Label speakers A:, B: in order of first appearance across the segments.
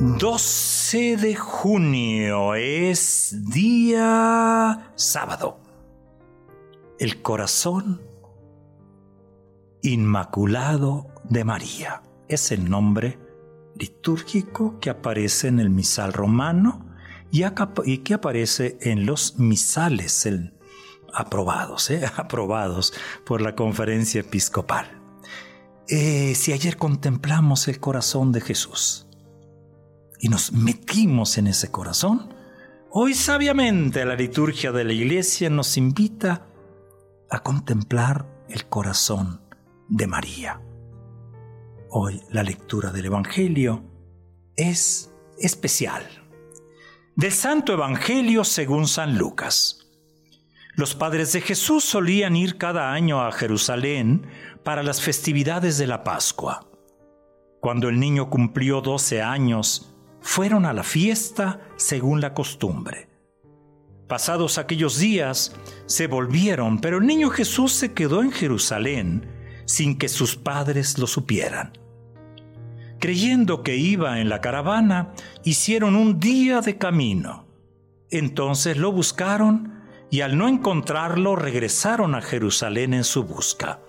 A: 12 de junio es día sábado. El corazón inmaculado de María es el nombre litúrgico que aparece en el misal romano y, que aparece en los misales aprobados, ¿eh? aprobados por la conferencia episcopal. Eh, si ayer contemplamos el corazón de Jesús, y nos metimos en ese corazón, hoy sabiamente la liturgia de la iglesia nos invita a contemplar el corazón de María. Hoy la lectura del Evangelio es especial. Del Santo Evangelio según San Lucas. Los padres de Jesús solían ir cada año a Jerusalén para las festividades de la Pascua. Cuando el niño cumplió 12 años, fueron a la fiesta según la costumbre. Pasados aquellos días, se volvieron, pero el niño Jesús se quedó en Jerusalén sin que sus padres lo supieran. Creyendo que iba en la caravana, hicieron un día de camino. Entonces lo buscaron y al no encontrarlo regresaron a Jerusalén en su busca.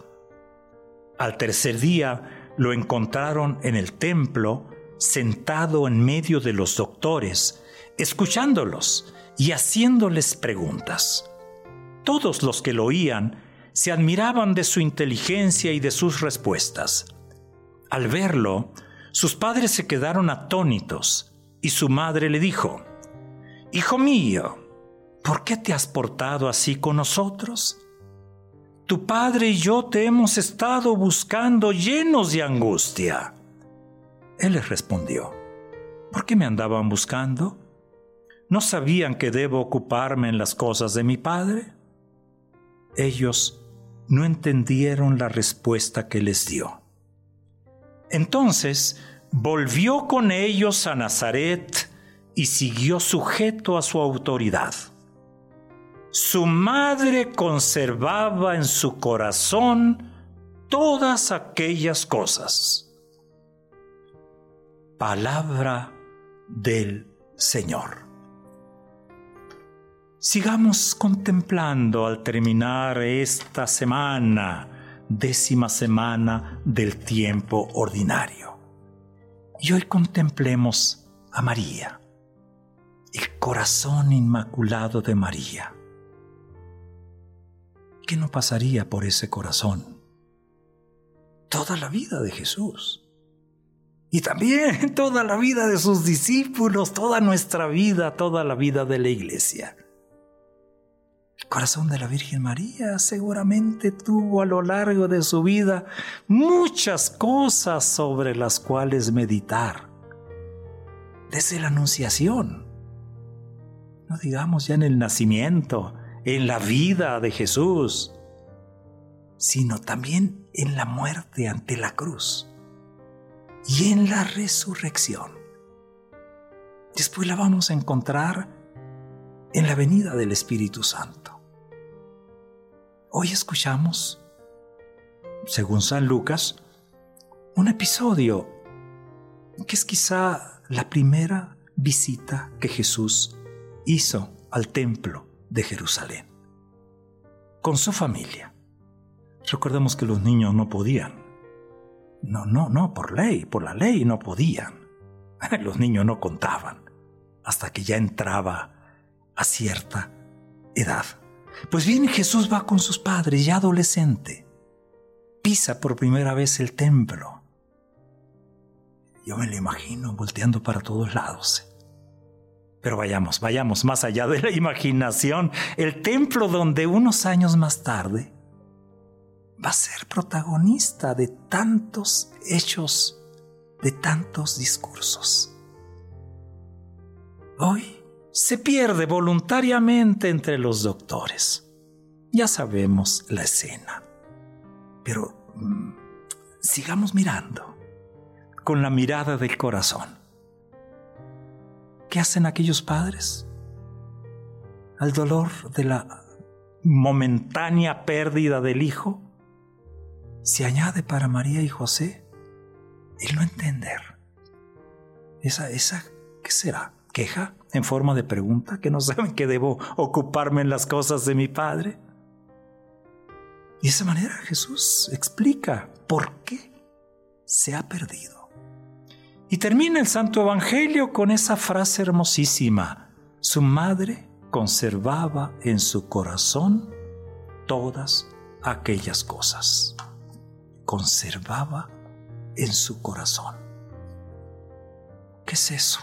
A: Al tercer día lo encontraron en el templo, sentado en medio de los doctores, escuchándolos y haciéndoles preguntas. Todos los que lo oían se admiraban de su inteligencia y de sus respuestas. Al verlo, sus padres se quedaron atónitos y su madre le dijo, Hijo mío, ¿por qué te has portado así con nosotros? Tu padre y yo te hemos estado buscando llenos de angustia. Él les respondió, ¿por qué me andaban buscando? ¿No sabían que debo ocuparme en las cosas de mi padre? Ellos no entendieron la respuesta que les dio. Entonces volvió con ellos a Nazaret y siguió sujeto a su autoridad. Su madre conservaba en su corazón todas aquellas cosas. Palabra del Señor. Sigamos contemplando al terminar esta semana, décima semana del tiempo ordinario. Y hoy contemplemos a María, el corazón inmaculado de María. ¿Qué no pasaría por ese corazón? Toda la vida de Jesús. Y también toda la vida de sus discípulos, toda nuestra vida, toda la vida de la iglesia. El corazón de la Virgen María seguramente tuvo a lo largo de su vida muchas cosas sobre las cuales meditar. Desde la Anunciación, no digamos ya en el nacimiento, en la vida de Jesús, sino también en la muerte ante la cruz y en la resurrección. Después la vamos a encontrar en la venida del Espíritu Santo. Hoy escuchamos, según San Lucas, un episodio que es quizá la primera visita que Jesús hizo al templo de Jerusalén, con su familia. Recordemos que los niños no podían. No, no, no, por ley, por la ley no podían. Los niños no contaban hasta que ya entraba a cierta edad. Pues bien, Jesús va con sus padres, ya adolescente. Pisa por primera vez el templo. Yo me lo imagino volteando para todos lados. Pero vayamos, vayamos más allá de la imaginación. El templo donde unos años más tarde va a ser protagonista de tantos hechos, de tantos discursos. Hoy se pierde voluntariamente entre los doctores. Ya sabemos la escena, pero mm, sigamos mirando con la mirada del corazón. ¿Qué hacen aquellos padres? Al dolor de la momentánea pérdida del hijo, se añade para María y José el no entender. Esa, esa, ¿qué será? ¿Queja en forma de pregunta? ¿Que no saben que debo ocuparme en las cosas de mi Padre? Y de esa manera Jesús explica por qué se ha perdido. Y termina el Santo Evangelio con esa frase hermosísima. Su madre conservaba en su corazón todas aquellas cosas. Conservaba en su corazón. ¿Qué es eso?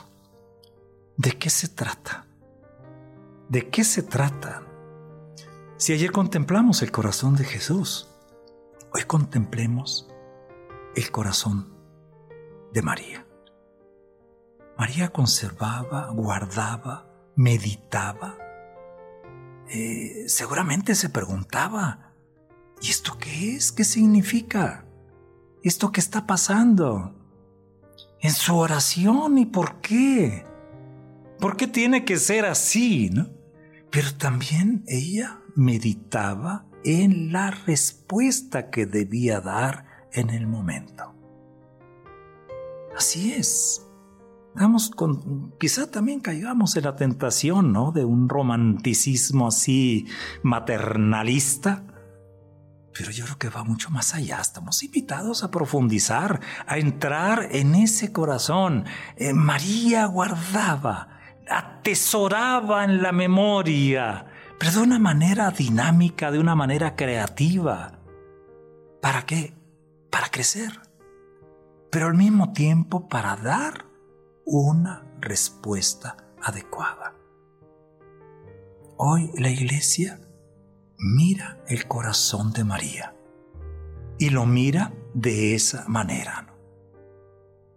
A: ¿De qué se trata? ¿De qué se trata? Si ayer contemplamos el corazón de Jesús, hoy contemplemos el corazón de María. María conservaba, guardaba, meditaba. Eh, seguramente se preguntaba, ¿y esto qué es? ¿Qué significa? ¿Esto qué está pasando? En su oración, ¿y por qué? ¿Por qué tiene que ser así? ¿no? Pero también ella meditaba en la respuesta que debía dar en el momento. Así es. Damos con, quizá también caigamos en la tentación, ¿no? De un romanticismo así maternalista. Pero yo creo que va mucho más allá. Estamos invitados a profundizar, a entrar en ese corazón. Eh, María guardaba, atesoraba en la memoria pero de una manera dinámica, de una manera creativa. ¿Para qué? Para crecer, pero al mismo tiempo para dar una respuesta adecuada. Hoy la iglesia mira el corazón de María y lo mira de esa manera.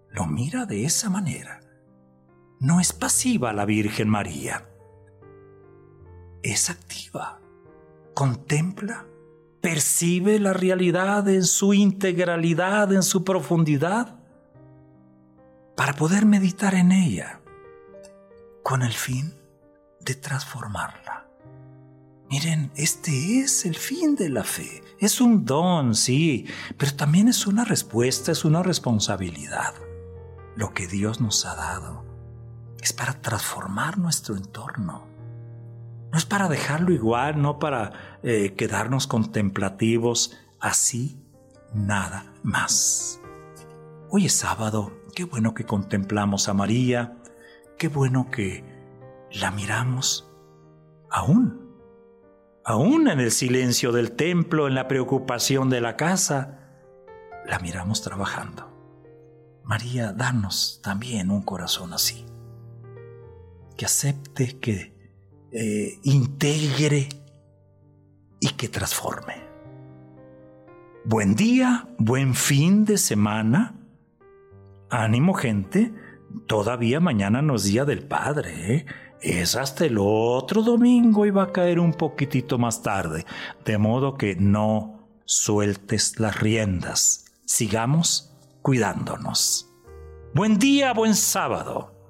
A: Lo mira de esa manera. No es pasiva la Virgen María es activa, contempla, percibe la realidad en su integralidad, en su profundidad, para poder meditar en ella con el fin de transformarla. Miren, este es el fin de la fe. Es un don, sí, pero también es una respuesta, es una responsabilidad. Lo que Dios nos ha dado es para transformar nuestro entorno no es para dejarlo igual, no para eh, quedarnos contemplativos, así nada más. Hoy es sábado, qué bueno que contemplamos a María, qué bueno que la miramos aún, aún en el silencio del templo, en la preocupación de la casa, la miramos trabajando. María, danos también un corazón así, que acepte que eh, integre y que transforme. Buen día, buen fin de semana. Ánimo gente, todavía mañana no es día del Padre. ¿eh? Es hasta el otro domingo y va a caer un poquitito más tarde. De modo que no sueltes las riendas. Sigamos cuidándonos. Buen día, buen sábado.